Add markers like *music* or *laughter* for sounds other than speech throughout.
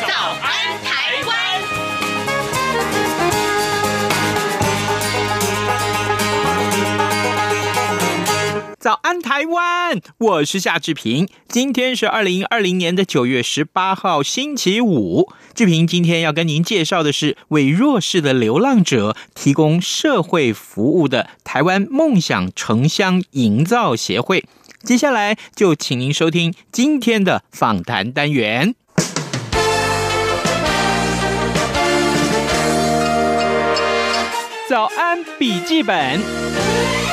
早安台湾》。早安，台湾！我是夏志平。今天是二零二零年的九月十八号，星期五。志平今天要跟您介绍的是为弱势的流浪者提供社会服务的台湾梦想城乡营造协会。接下来就请您收听今天的访谈单元。早安，笔记本。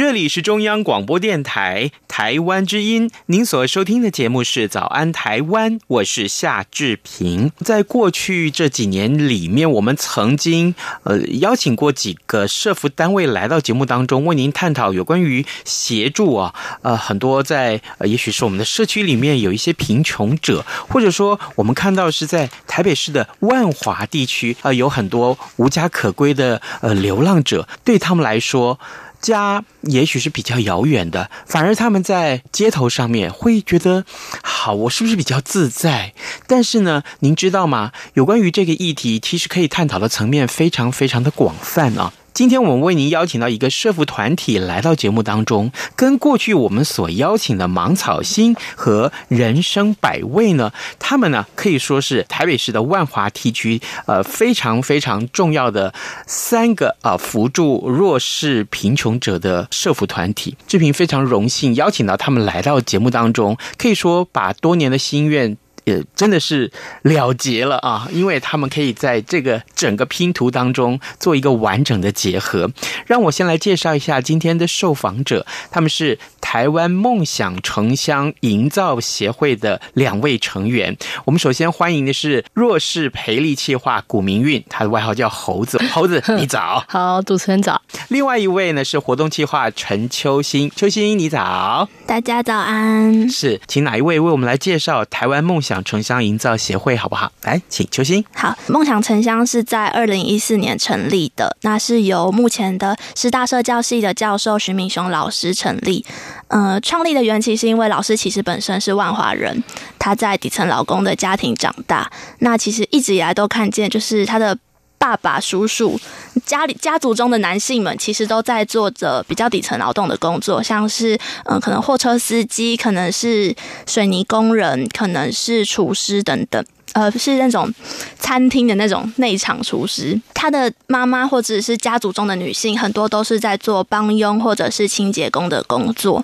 这里是中央广播电台台湾之音，您所收听的节目是《早安台湾》，我是夏志平。在过去这几年里面，我们曾经呃邀请过几个社福单位来到节目当中，为您探讨有关于协助啊呃很多在呃也许是我们的社区里面有一些贫穷者，或者说我们看到是在台北市的万华地区啊、呃、有很多无家可归的呃流浪者，对他们来说。家也许是比较遥远的，反而他们在街头上面会觉得，好，我是不是比较自在？但是呢，您知道吗？有关于这个议题，其实可以探讨的层面非常非常的广泛啊。今天我们为您邀请到一个社福团体来到节目当中，跟过去我们所邀请的芒草心和人生百味呢，他们呢可以说是台北市的万华地区呃非常非常重要的三个啊扶助弱势贫穷者的社福团体。志平非常荣幸邀请到他们来到节目当中，可以说把多年的心愿。也真的是了结了啊！因为他们可以在这个整个拼图当中做一个完整的结合。让我先来介绍一下今天的受访者，他们是台湾梦想城乡营造协会的两位成员。我们首先欢迎的是弱势培力企划古明韵，他的外号叫猴子。*laughs* 猴子，你早。*laughs* 好，主持人早。另外一位呢是活动计划陈秋心，秋心你早。大家早安。是，请哪一位为我们来介绍台湾梦想城乡营造协会好不好？来，请邱心。好，梦想城乡是在二零一四年成立的，那是由目前的师大社教系的教授徐明雄老师成立。呃，创立的缘起是因为老师其实本身是万华人，他在底层劳工的家庭长大，那其实一直以来都看见，就是他的。爸爸、叔叔，家里家族中的男性们，其实都在做着比较底层劳动的工作，像是嗯、呃，可能货车司机，可能是水泥工人，可能是厨师等等，呃，是那种餐厅的那种内场厨师。他的妈妈或者是家族中的女性，很多都是在做帮佣或者是清洁工的工作。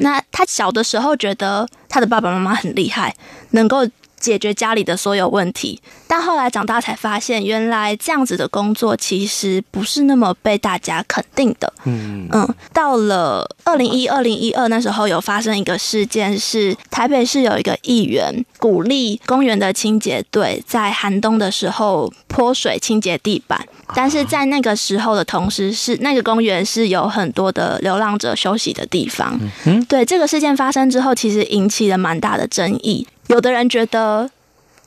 那他小的时候觉得他的爸爸妈妈很厉害，能够。解决家里的所有问题，但后来长大才发现，原来这样子的工作其实不是那么被大家肯定的。嗯嗯，到了二零一二零一二那时候，有发生一个事件，是台北市有一个议员鼓励公园的清洁队在寒冬的时候泼水清洁地板，但是在那个时候的同时，是那个公园是有很多的流浪者休息的地方。嗯，对，这个事件发生之后，其实引起了蛮大的争议。有的人觉得，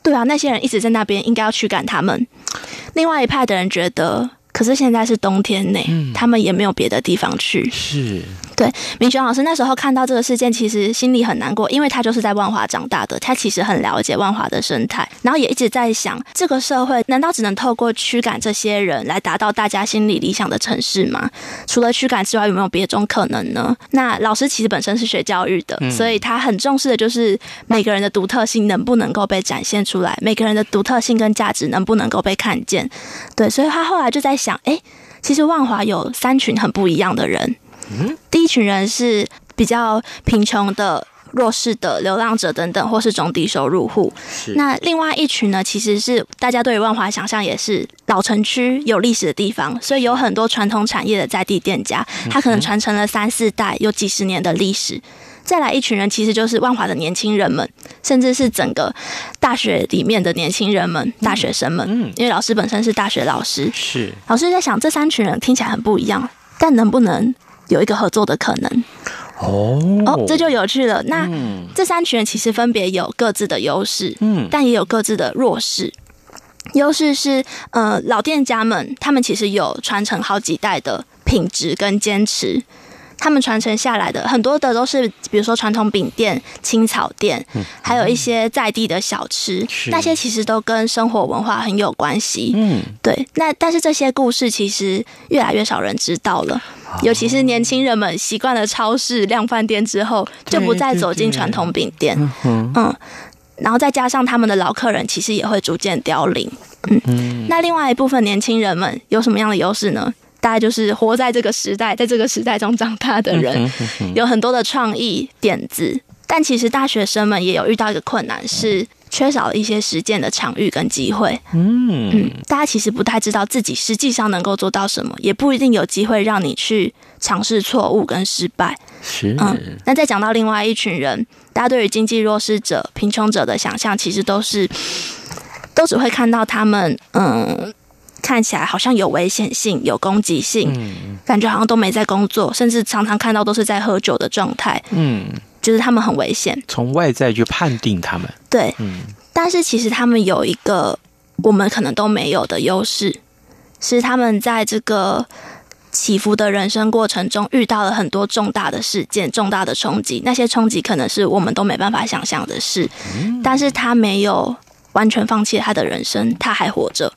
对啊，那些人一直在那边，应该要驱赶他们。另外一派的人觉得，可是现在是冬天呢，嗯，他们也没有别的地方去。是。对，明雄老师那时候看到这个事件，其实心里很难过，因为他就是在万华长大的，他其实很了解万华的生态，然后也一直在想，这个社会难道只能透过驱赶这些人来达到大家心里理想的城市吗？除了驱赶之外，有没有别种可能呢？那老师其实本身是学教育的，所以他很重视的就是每个人的独特性能不能够被展现出来，每个人的独特性跟价值能不能够被看见。对，所以他后来就在想，哎，其实万华有三群很不一样的人。第一群人是比较贫穷的、弱势的流浪者等等，或是中低收入户。那另外一群呢，其实是大家对于万华想象也是老城区有历史的地方，所以有很多传统产业的在地店家，它可能传承了三四代，有几十年的历史。再来一群人，其实就是万华的年轻人们，甚至是整个大学里面的年轻人们、大学生们。嗯，因为老师本身是大学老师，是老师在想，这三群人听起来很不一样，但能不能有一个合作的可能？哦哦，这就有趣了。那、嗯、这三群人其实分别有各自的优势，嗯，但也有各自的弱势。优势是，呃，老店家们他们其实有传承好几代的品质跟坚持。他们传承下来的很多的都是，比如说传统饼店、青草店，还有一些在地的小吃，那些其实都跟生活文化很有关系。嗯，对。那但是这些故事其实越来越少人知道了，尤其是年轻人们习惯了超市、量饭店之后，就不再走进传统饼店。嗯，然后再加上他们的老客人，其实也会逐渐凋零。嗯，那另外一部分年轻人们有什么样的优势呢？大概就是活在这个时代，在这个时代中长大的人，有很多的创意点子。但其实大学生们也有遇到一个困难，是缺少了一些实践的场域跟机会。嗯嗯，大家其实不太知道自己实际上能够做到什么，也不一定有机会让你去尝试错误跟失败。是嗯。那再讲到另外一群人，大家对于经济弱势者、贫穷者的想象，其实都是都只会看到他们嗯。看起来好像有危险性、有攻击性，嗯，感觉好像都没在工作，甚至常常看到都是在喝酒的状态，嗯，就是他们很危险。从外在去判定他们，对，嗯，但是其实他们有一个我们可能都没有的优势，是他们在这个起伏的人生过程中遇到了很多重大的事件、重大的冲击，那些冲击可能是我们都没办法想象的事，嗯，但是他没有完全放弃他的人生，他还活着。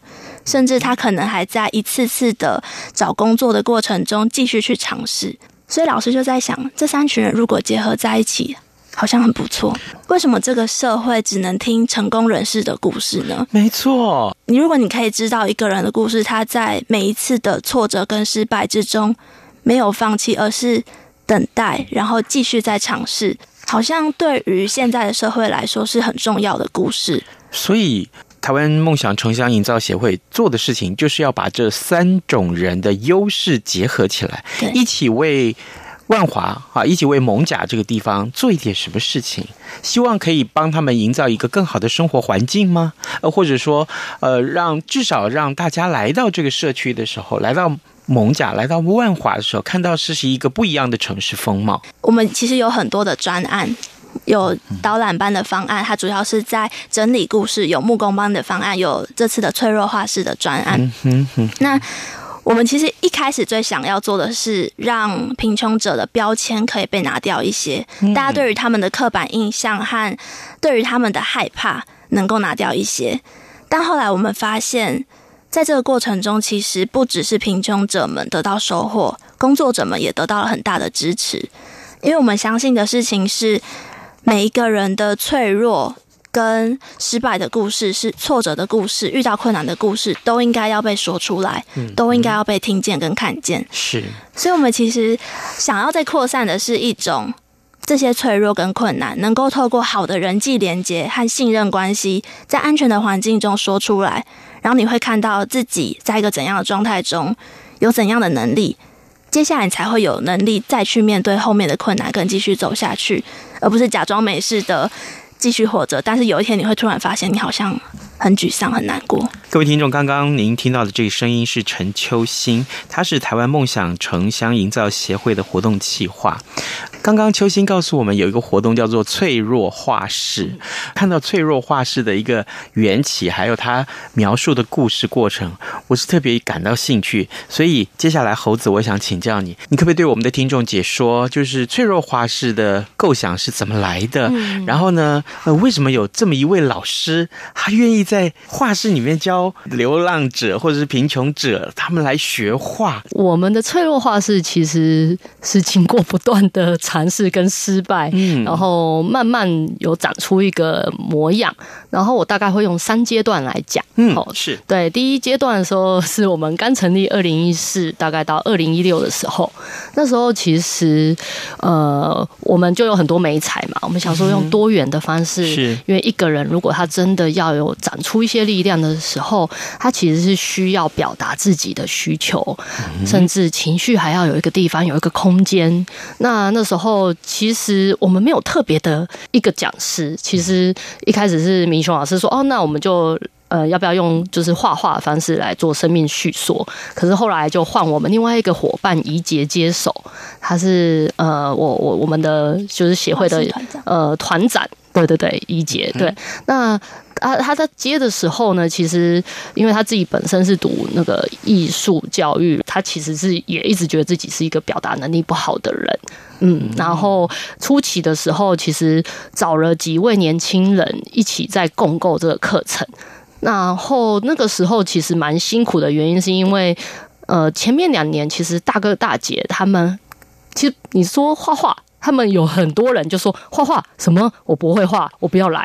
甚至他可能还在一次次的找工作的过程中继续去尝试，所以老师就在想，这三群人如果结合在一起，好像很不错。为什么这个社会只能听成功人士的故事呢？没错，你如果你可以知道一个人的故事，他在每一次的挫折跟失败之中没有放弃，而是等待，然后继续再尝试，好像对于现在的社会来说是很重要的故事。所以。台湾梦想城乡营造协会做的事情，就是要把这三种人的优势结合起来，一起为万华啊，一起为蒙甲这个地方做一点什么事情，希望可以帮他们营造一个更好的生活环境吗？呃，或者说，呃，让至少让大家来到这个社区的时候，来到蒙甲，来到万华的时候，看到这是一个不一样的城市风貌。我们其实有很多的专案。有导览班的方案，它主要是在整理故事；有木工班的方案，有这次的脆弱画室的专案。那我们其实一开始最想要做的是，让贫穷者的标签可以被拿掉一些，大家对于他们的刻板印象和对于他们的害怕能够拿掉一些。但后来我们发现，在这个过程中，其实不只是贫穷者们得到收获，工作者们也得到了很大的支持，因为我们相信的事情是。每一个人的脆弱跟失败的故事，是挫折的故事，遇到困难的故事，都应该要被说出来，都应该要被听见跟看见。是，所以，我们其实想要再扩散的是一种这些脆弱跟困难，能够透过好的人际连接和信任关系，在安全的环境中说出来，然后你会看到自己在一个怎样的状态中，有怎样的能力。接下来你才会有能力再去面对后面的困难，跟继续走下去，而不是假装没事的继续活着。但是有一天你会突然发现，你好像很沮丧、很难过。各位听众，刚刚您听到的这个声音是陈秋心，他是台湾梦想城乡营造协会的活动企划。刚刚秋欣告诉我们，有一个活动叫做“脆弱画室”。看到“脆弱画室”的一个缘起，还有他描述的故事过程，我是特别感到兴趣。所以接下来，猴子，我想请教你，你可不可以对我们的听众解说，就是“脆弱画室”的构想是怎么来的？嗯、然后呢，呃，为什么有这么一位老师，他愿意在画室里面教流浪者或者是贫穷者他们来学画？我们的“脆弱画室”其实是经过不断的尝尝试跟失败，嗯，然后慢慢有长出一个模样。然后我大概会用三阶段来讲，嗯，哦是对。第一阶段的时候，是我们刚成立二零一四，大概到二零一六的时候，那时候其实呃，我们就有很多美彩嘛。我们想说用多元的方式，是因为一个人如果他真的要有长出一些力量的时候，他其实是需要表达自己的需求，甚至情绪还要有一个地方有一个空间。那那时候。候其实我们没有特别的一个讲师，其实一开始是明雄老师说，哦，那我们就。呃，要不要用就是画画的方式来做生命叙说？可是后来就换我们另外一个伙伴怡杰接手，他是呃，我我我们的就是协会的呃团长，对对对，怡杰对。那他他在接的时候呢，其实因为他自己本身是读那个艺术教育，他其实是也一直觉得自己是一个表达能力不好的人，嗯，然后初期的时候，其实找了几位年轻人一起在共构这个课程。然后那个时候其实蛮辛苦的原因是因为，呃，前面两年其实大哥大姐他们，其实你说画画，他们有很多人就说画画什么我不会画，我不要来。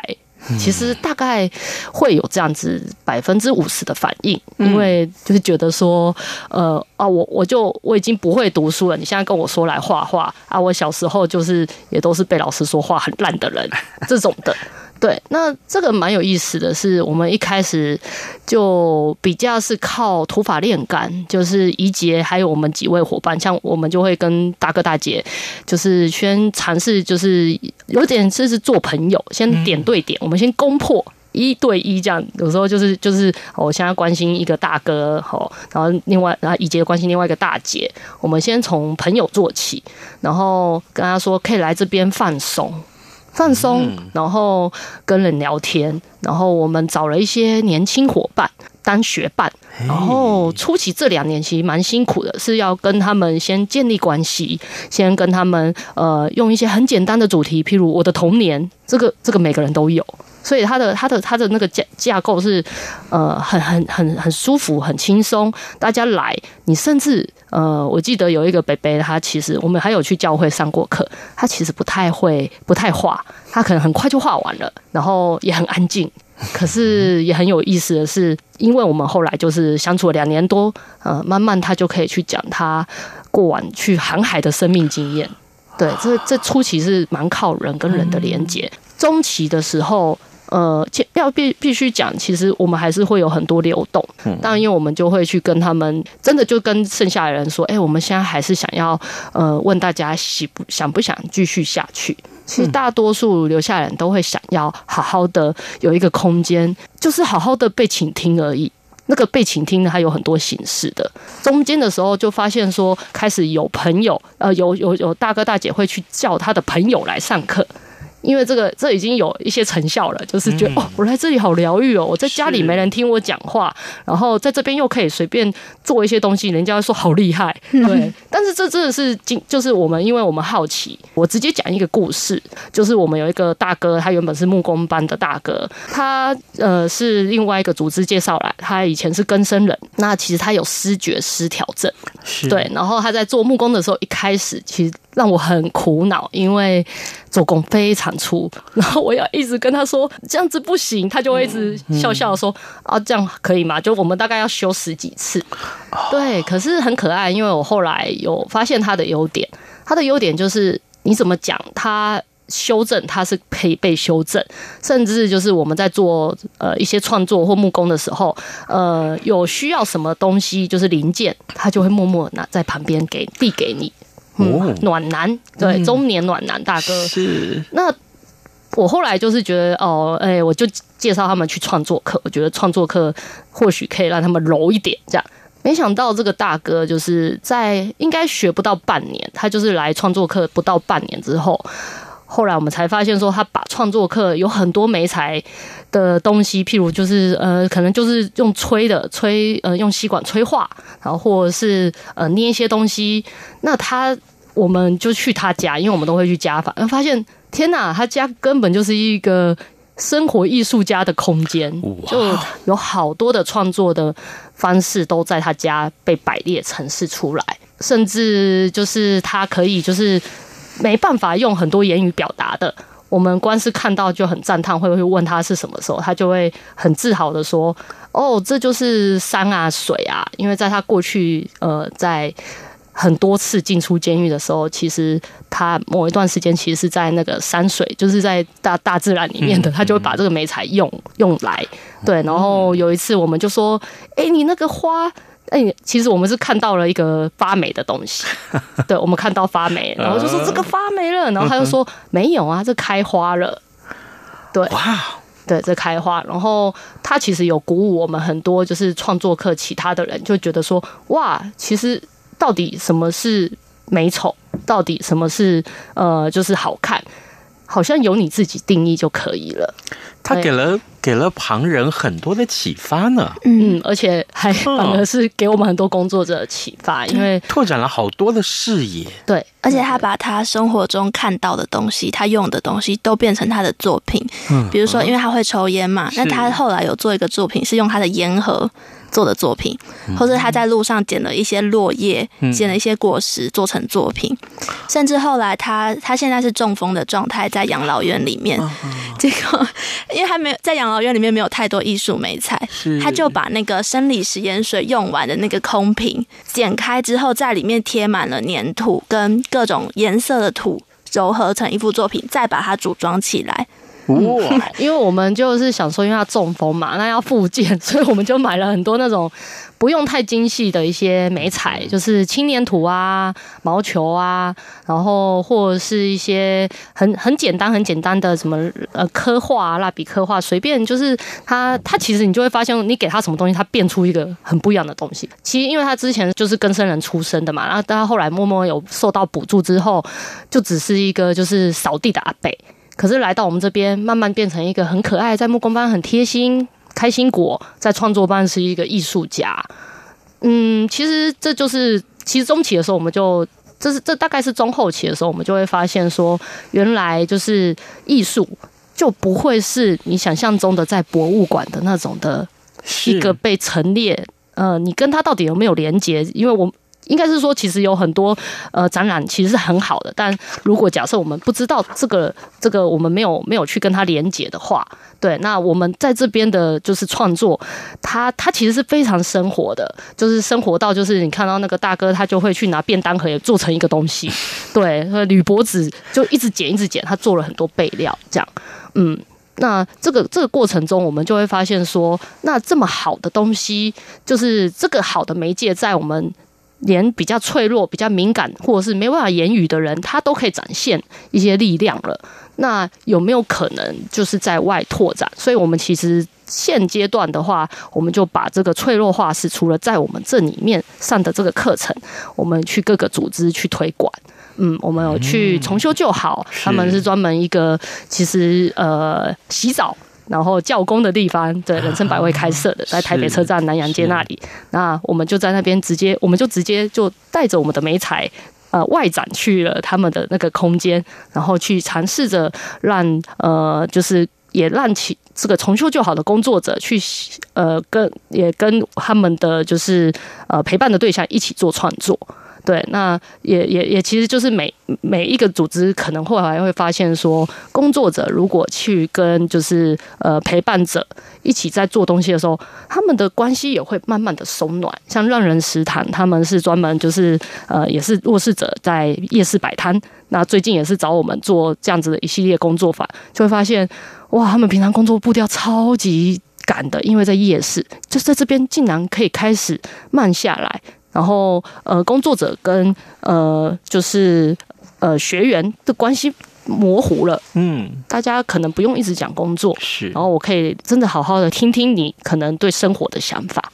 其实大概会有这样子百分之五十的反应，因为就是觉得说，呃啊，我我就我已经不会读书了，你现在跟我说来画画啊，我小时候就是也都是被老师说画很烂的人 *laughs* 这种的。对，那这个蛮有意思的是，我们一开始就比较是靠土法炼钢，就是怡杰还有我们几位伙伴，像我们就会跟大哥大姐，就是先尝试，就是有点就是做朋友，先点对点，我们先攻破一对一这样，有时候就是就是我现在关心一个大哥，好，然后另外然后怡杰关心另外一个大姐，我们先从朋友做起，然后跟他说可以来这边放松。放松，然后跟人聊天，然后我们找了一些年轻伙伴当学伴，然后初期这两年其实蛮辛苦的，是要跟他们先建立关系，先跟他们呃用一些很简单的主题，譬如我的童年，这个这个每个人都有。所以他的他的他的那个架架构是，呃，很很很很舒服，很轻松。大家来，你甚至呃，我记得有一个北北，他其实我们还有去教会上过课，他其实不太会，不太画，他可能很快就画完了，然后也很安静。*laughs* 可是也很有意思的是，因为我们后来就是相处了两年多，呃，慢慢他就可以去讲他过往去航海的生命经验。对，这这初期是蛮靠人跟人的连接，中期的时候。呃，要必必须讲，其实我们还是会有很多流动。当然，因为我们就会去跟他们，真的就跟剩下的人说，哎，我们现在还是想要呃问大家喜不想不想继续下去。其实大多数留下的人都会想要好好的有一个空间，就是好好的被倾听而已。那个被倾听呢，还有很多形式的。中间的时候就发现说，开始有朋友，呃，有有有大哥大姐会去叫他的朋友来上课。因为这个，这已经有一些成效了，就是觉得、嗯、哦，我来这里好疗愈哦。我在家里没人听我讲话，然后在这边又可以随便做一些东西，人家会说好厉害。对，但是这真的是经，就是我们，因为我们好奇。我直接讲一个故事，就是我们有一个大哥，他原本是木工班的大哥，他呃是另外一个组织介绍来，他以前是根生人，那其实他有失觉失调症，对，然后他在做木工的时候，一开始其实。让我很苦恼，因为做工非常粗，然后我要一直跟他说这样子不行，他就会一直笑笑说啊，这样可以吗？就我们大概要修十几次，对，可是很可爱，因为我后来有发现他的优点，他的优点就是你怎么讲，他修正他是可以被修正，甚至就是我们在做呃一些创作或木工的时候，呃有需要什么东西就是零件，他就会默默拿在旁边给递给你。嗯，暖男，对，中年暖男大哥。嗯、是。那我后来就是觉得，哦，哎、欸，我就介绍他们去创作课。我觉得创作课或许可以让他们柔一点，这样。没想到这个大哥就是在应该学不到半年，他就是来创作课不到半年之后，后来我们才发现说，他把创作课有很多媒材的东西，譬如就是呃，可能就是用吹的吹，呃，用吸管吹画，然后或者是呃捏一些东西。那他我们就去他家，因为我们都会去家访，发现天哪，他家根本就是一个生活艺术家的空间，就有好多的创作的方式都在他家被摆列呈现出来，甚至就是他可以就是没办法用很多言语表达的。我们光是看到就很赞叹，会不会问他是什么时候，他就会很自豪的说：“哦，这就是山啊，水啊。”因为在他过去，呃，在很多次进出监狱的时候，其实他某一段时间其实是在那个山水，就是在大大自然里面的，他就会把这个美材用用来。对，然后有一次我们就说：“哎，你那个花。”哎、欸，其实我们是看到了一个发霉的东西，*laughs* 对，我们看到发霉，然后就说这个发霉了，然后他就说没有啊，这开花了，对，哇，对，这开花，然后他其实有鼓舞我们很多，就是创作课其他的人就觉得说，哇，其实到底什么是美丑，到底什么是呃，就是好看，好像由你自己定义就可以了。他给了给了旁人很多的启发呢，嗯，而且还 *laughs* 反而是给我们很多工作者的启发，因为拓展了好多的视野。对，而且他把他生活中看到的东西，他用的东西都变成他的作品。嗯，比如说，因为他会抽烟嘛，那他后来有做一个作品，是用他的烟盒做的作品，或者他在路上捡了一些落叶，捡了一些果实做成作品，甚至后来他他现在是中风的状态，在养老院里面，结果因为他没有在养老院里面没有太多艺术美材，他就把那个生理食盐水用完的那个空瓶剪开之后，在里面贴满了粘土跟各种颜色的土，揉合成一幅作品，再把它组装起来。哇！*laughs* 因为我们就是想说，因为他中风嘛，那要复健，*laughs* 所以我们就买了很多那种不用太精细的一些美彩，就是轻粘土啊、毛球啊，然后或者是一些很很简单、很简单的什么呃刻画、蜡笔刻画，随便就是他他其实你就会发现，你给他什么东西，他变出一个很不一样的东西。其实因为他之前就是跟生人出生的嘛，然后他后来默默有受到补助之后，就只是一个就是扫地的阿伯。可是来到我们这边，慢慢变成一个很可爱，在木工班很贴心、开心果，在创作班是一个艺术家。嗯，其实这就是，其实中期的时候，我们就这是这大概是中后期的时候，我们就会发现说，原来就是艺术就不会是你想象中的在博物馆的那种的一个被陈列。呃，你跟他到底有没有连接？因为我。应该是说，其实有很多呃展览其实是很好的，但如果假设我们不知道这个这个，我们没有没有去跟它连接的话，对，那我们在这边的就是创作，它它其实是非常生活的，就是生活到就是你看到那个大哥，他就会去拿便当盒也做成一个东西，对，铝箔纸就一直剪一直剪，他做了很多备料，这样，嗯，那这个这个过程中，我们就会发现说，那这么好的东西，就是这个好的媒介在我们。连比较脆弱、比较敏感，或者是没办法言语的人，他都可以展现一些力量了。那有没有可能就是在外拓展？所以，我们其实现阶段的话，我们就把这个脆弱化是，除了在我们这里面上的这个课程，我们去各个组织去推广。嗯，我们有去重修旧好，他们是专门一个其实呃洗澡。然后教工的地方，对，人生百味开设的，在台北车站南洋街那里。那我们就在那边直接，我们就直接就带着我们的美彩，呃，外展去了他们的那个空间，然后去尝试着让呃，就是也让其这个重修旧好的工作者去，呃，跟也跟他们的就是呃陪伴的对象一起做创作。对，那也也也，其实就是每每一个组织可能后来会发现说，工作者如果去跟就是呃陪伴者一起在做东西的时候，他们的关系也会慢慢的松暖。像让人食堂，他们是专门就是呃也是弱势者在夜市摆摊，那最近也是找我们做这样子的一系列工作坊，就会发现哇，他们平常工作步调超级赶的，因为在夜市，就在这边竟然可以开始慢下来。然后，呃，工作者跟呃，就是呃，学员的关系模糊了。嗯，大家可能不用一直讲工作，是。然后我可以真的好好的听听你可能对生活的想法。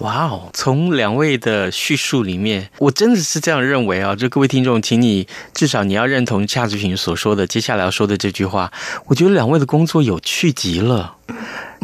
哇哦，从两位的叙述里面，我真的是这样认为啊！就各位听众，请你至少你要认同夏志平所说的接下来要说的这句话。我觉得两位的工作有趣极了。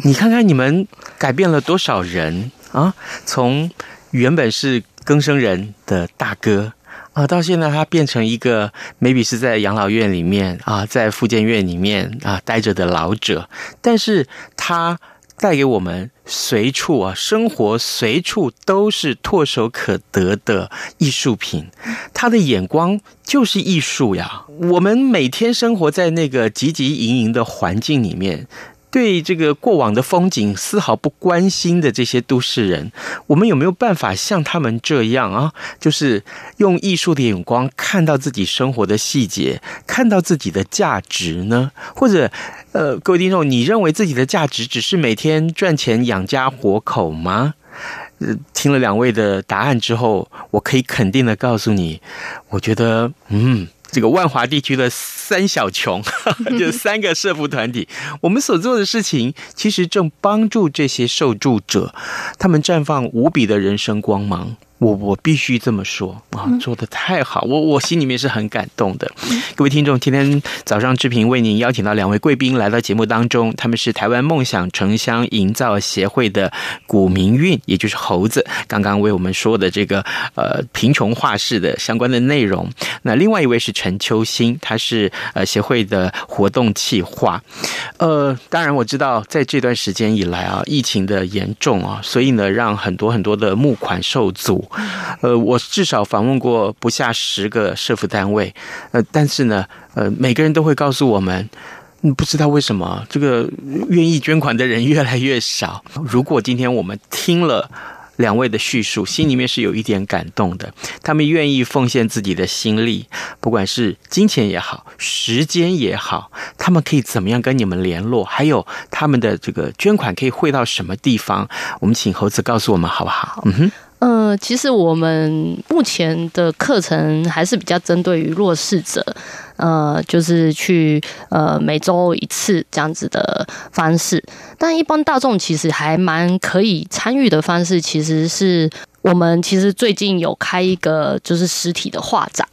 你看看你们改变了多少人啊！从原本是更生人的大哥啊，到现在他变成一个 maybe 是在养老院里面啊，在复健院里面啊待着的老者，但是他带给我们随处啊生活随处都是唾手可得的艺术品，他的眼光就是艺术呀。我们每天生活在那个汲汲营营的环境里面。对这个过往的风景丝毫不关心的这些都市人，我们有没有办法像他们这样啊？就是用艺术的眼光看到自己生活的细节，看到自己的价值呢？或者，呃，各位听众，你认为自己的价值只是每天赚钱养家活口吗？听了两位的答案之后，我可以肯定的告诉你，我觉得，嗯，这个万华地区的三小穷，*laughs* 就三个社福团体，我们所做的事情，其实正帮助这些受助者，他们绽放无比的人生光芒。我我必须这么说啊，做的太好，我我心里面是很感动的。各位听众，今天早上志平为您邀请到两位贵宾来到节目当中，他们是台湾梦想城乡营造协会的古明运，也就是猴子，刚刚为我们说的这个呃贫穷画室的相关的内容。那另外一位是陈秋兴，他是呃协会的活动企划。呃，当然我知道在这段时间以来啊，疫情的严重啊，所以呢，让很多很多的募款受阻。呃，我至少访问过不下十个社福单位，呃，但是呢，呃，每个人都会告诉我们，不知道为什么这个愿意捐款的人越来越少。如果今天我们听了两位的叙述，心里面是有一点感动的。他们愿意奉献自己的心力，不管是金钱也好，时间也好，他们可以怎么样跟你们联络？还有他们的这个捐款可以汇到什么地方？我们请猴子告诉我们好不好？嗯哼。呃，其实我们目前的课程还是比较针对于弱势者，呃，就是去呃每周一次这样子的方式。但一般大众其实还蛮可以参与的方式，其实是我们其实最近有开一个就是实体的画展，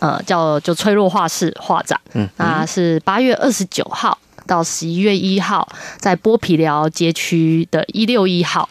呃，叫就脆弱画室画展，嗯，那是八月二十九号到十一月一号，在剥皮寮街区的一六一号。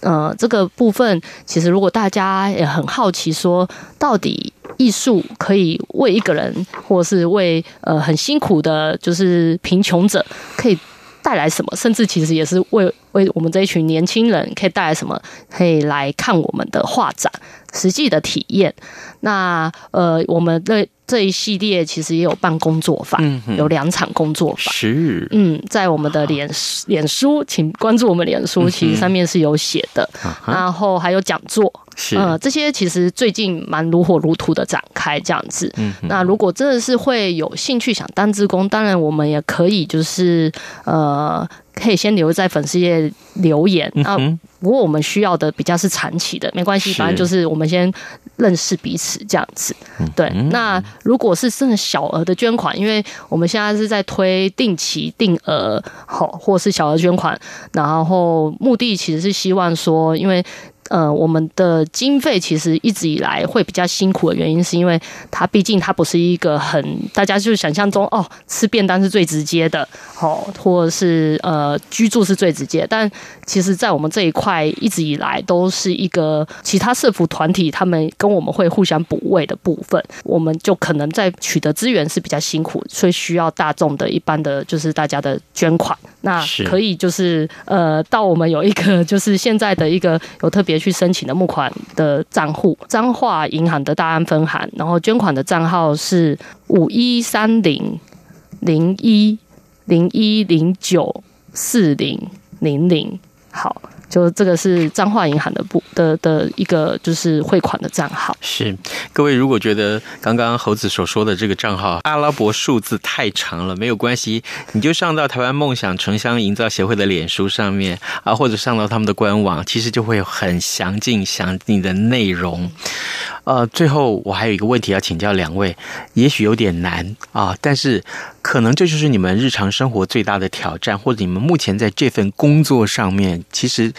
呃，这个部分其实，如果大家也很好奇，说到底艺术可以为一个人，或是为呃很辛苦的，就是贫穷者，可以带来什么？甚至其实也是为为我们这一群年轻人，可以带来什么？可以来看我们的画展，实际的体验。那呃，我们的。这一系列其实也有办工作坊，嗯、有两场工作坊。是，嗯，在我们的脸脸书，请关注我们脸书，其实上面是有写的。嗯、然后还有讲座，是，呃，这些其实最近蛮如火如荼的展开这样子。嗯，那如果真的是会有兴趣想当职工，当然我们也可以，就是呃。可以先留在粉丝页留言啊。不过我们需要的比较是长期的，没关系，反正就是我们先认识彼此这样子。对，那如果是真的小额的捐款，因为我们现在是在推定期定额，好，或是小额捐款，然后目的其实是希望说，因为。呃，我们的经费其实一直以来会比较辛苦的原因，是因为它毕竟它不是一个很大家就是想象中哦，吃便当是最直接的，哦，或者是呃居住是最直接，但其实，在我们这一块一直以来都是一个其他社福团体他们跟我们会互相补位的部分，我们就可能在取得资源是比较辛苦，所以需要大众的一般的就是大家的捐款，那可以就是呃到我们有一个就是现在的一个有特别。去申请的募款的账户，彰化银行的大安分行，然后捐款的账号是五一三零零一零一零九四零零零，好。就这个是彰化银行的部的的一个就是汇款的账号。是，各位如果觉得刚刚猴子所说的这个账号阿拉伯数字太长了，没有关系，你就上到台湾梦想城乡营造协会的脸书上面啊，或者上到他们的官网，其实就会有很详尽详尽的内容。呃，最后我还有一个问题要请教两位，也许有点难啊，但是可能这就是你们日常生活最大的挑战，或者你们目前在这份工作上面，其实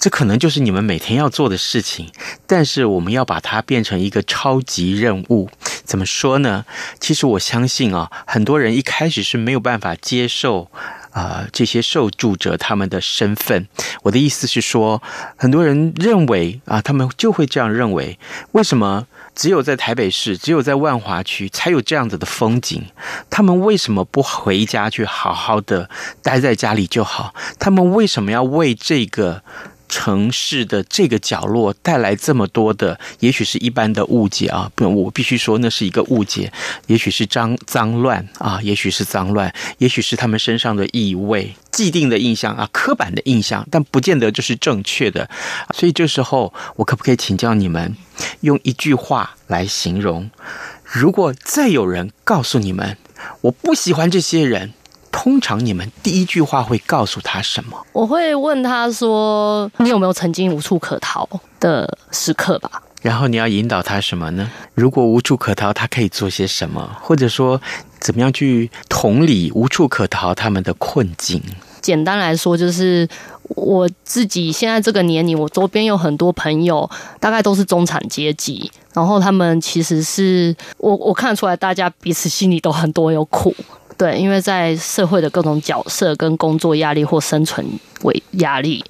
这可能就是你们每天要做的事情。但是我们要把它变成一个超级任务，怎么说呢？其实我相信啊，很多人一开始是没有办法接受。啊、这些受助者他们的身份，我的意思是说，很多人认为啊，他们就会这样认为。为什么只有在台北市，只有在万华区才有这样子的风景？他们为什么不回家去好好的待在家里就好？他们为什么要为这个？城市的这个角落带来这么多的，也许是一般的误解啊，不，我必须说那是一个误解，也许是脏脏乱啊，也许是脏乱，也许是他们身上的异味、既定的印象啊、刻板的印象，但不见得就是正确的。所以这时候，我可不可以请教你们，用一句话来形容？如果再有人告诉你们，我不喜欢这些人。通常你们第一句话会告诉他什么？我会问他说：“你有没有曾经无处可逃的时刻吧？”然后你要引导他什么呢？如果无处可逃，他可以做些什么？或者说，怎么样去同理无处可逃他们的困境？简单来说，就是我自己现在这个年龄，我周边有很多朋友，大概都是中产阶级，然后他们其实是我我看得出来，大家彼此心里都很多有苦，对，因为在社会的各种角色跟工作压力或生存为压力。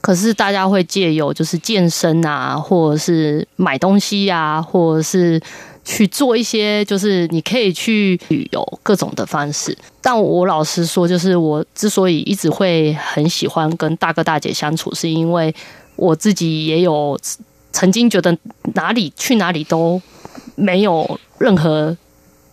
可是大家会借由就是健身啊，或者是买东西啊，或者是去做一些就是你可以去旅游各种的方式。但我老实说，就是我之所以一直会很喜欢跟大哥大姐相处，是因为我自己也有曾经觉得哪里去哪里都没有任何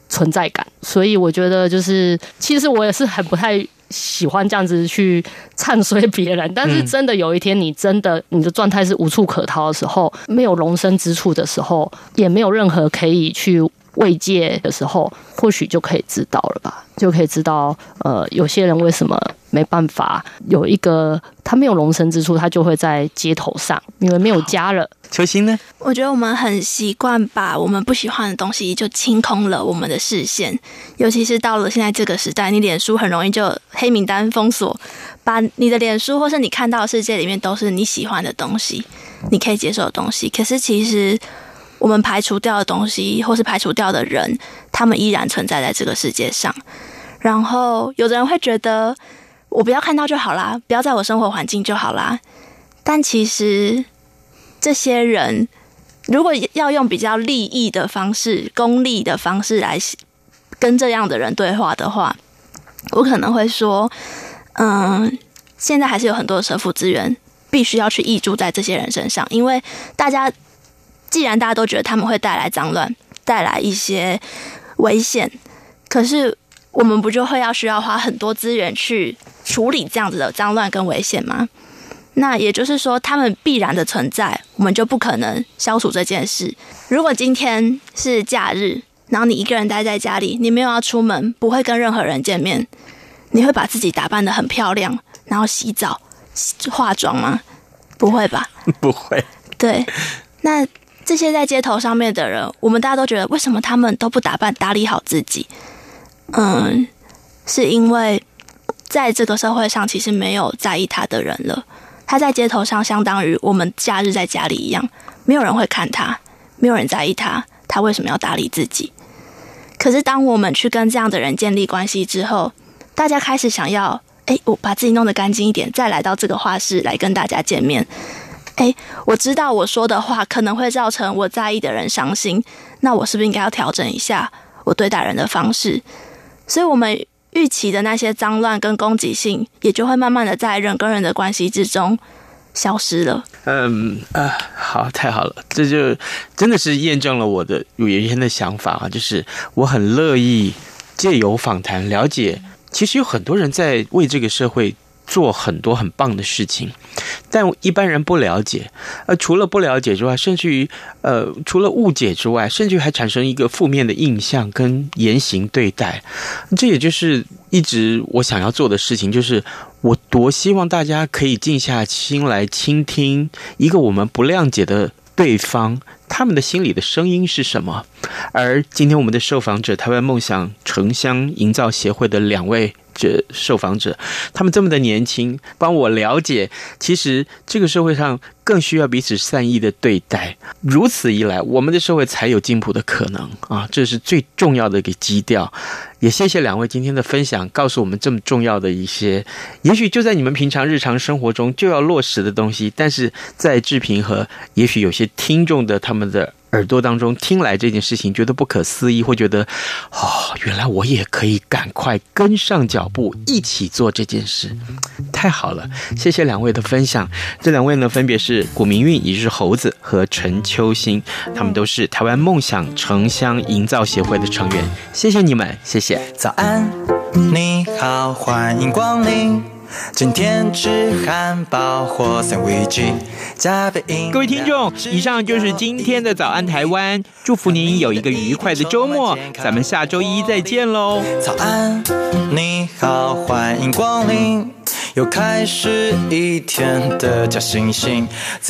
存在感，所以我觉得就是其实我也是很不太。喜欢这样子去唱衰别人，但是真的有一天，你真的你的状态是无处可逃的时候，没有容身之处的时候，也没有任何可以去慰藉的时候，或许就可以知道了吧？就可以知道，呃，有些人为什么没办法有一个他没有容身之处，他就会在街头上，因为没有家了。球星呢？我觉得我们很习惯把我们不喜欢的东西就清空了我们的视线，尤其是到了现在这个时代，你脸书很容易就黑名单封锁，把你的脸书或是你看到的世界里面都是你喜欢的东西，你可以接受的东西。可是其实我们排除掉的东西，或是排除掉的人，他们依然存在在这个世界上。然后有的人会觉得，我不要看到就好啦，不要在我生活环境就好啦。但其实这些人，如果要用比较利益的方式、功利的方式来跟这样的人对话的话，我可能会说，嗯，现在还是有很多的社福资源必须要去挹注在这些人身上，因为大家既然大家都觉得他们会带来脏乱、带来一些危险，可是。我们不就会要需要花很多资源去处理这样子的脏乱跟危险吗？那也就是说，他们必然的存在，我们就不可能消除这件事。如果今天是假日，然后你一个人待在家里，你没有要出门，不会跟任何人见面，你会把自己打扮的很漂亮，然后洗澡、化妆吗？不会吧？*laughs* 不会。对。那这些在街头上面的人，我们大家都觉得，为什么他们都不打扮、打理好自己？嗯，是因为在这个社会上，其实没有在意他的人了。他在街头上，相当于我们假日在家里一样，没有人会看他，没有人在意他，他为什么要打理自己？可是，当我们去跟这样的人建立关系之后，大家开始想要，哎，我把自己弄得干净一点，再来到这个画室来跟大家见面。哎，我知道我说的话可能会造成我在意的人伤心，那我是不是应该要调整一下我对待人的方式？所以，我们预期的那些脏乱跟攻击性，也就会慢慢的在人跟人的关系之中消失了。嗯啊，好，太好了，这就真的是验证了我的有原先的想法啊，就是我很乐意借由访谈了解，其实有很多人在为这个社会。做很多很棒的事情，但一般人不了解。呃，除了不了解之外，甚至于呃，除了误解之外，甚至于还产生一个负面的印象跟言行对待。这也就是一直我想要做的事情，就是我多希望大家可以静下心来倾听一个我们不谅解的对方，他们的心里的声音是什么。而今天我们的受访者，台湾梦想城乡营造协会的两位。这受访者，他们这么的年轻，帮我了解，其实这个社会上更需要彼此善意的对待。如此一来，我们的社会才有进步的可能啊！这是最重要的一个基调。也谢谢两位今天的分享，告诉我们这么重要的一些，也许就在你们平常日常生活中就要落实的东西，但是在志平和也许有些听众的他们的。耳朵当中听来这件事情，觉得不可思议，会觉得，哦，原来我也可以赶快跟上脚步，一起做这件事，太好了！谢谢两位的分享。这两位呢，分别是古明韵，也就是猴子和陈秋心，他们都是台湾梦想城乡营造协会的成员。谢谢你们，谢谢。早安，你好，欢迎光临。今天吃汉堡或三文治，加杯饮。各位听众，以上就是今天的早安台湾，祝福您有一个愉快的周末，咱们下周一再见喽。早安，你好，欢迎光临，又开始一天的假惺惺。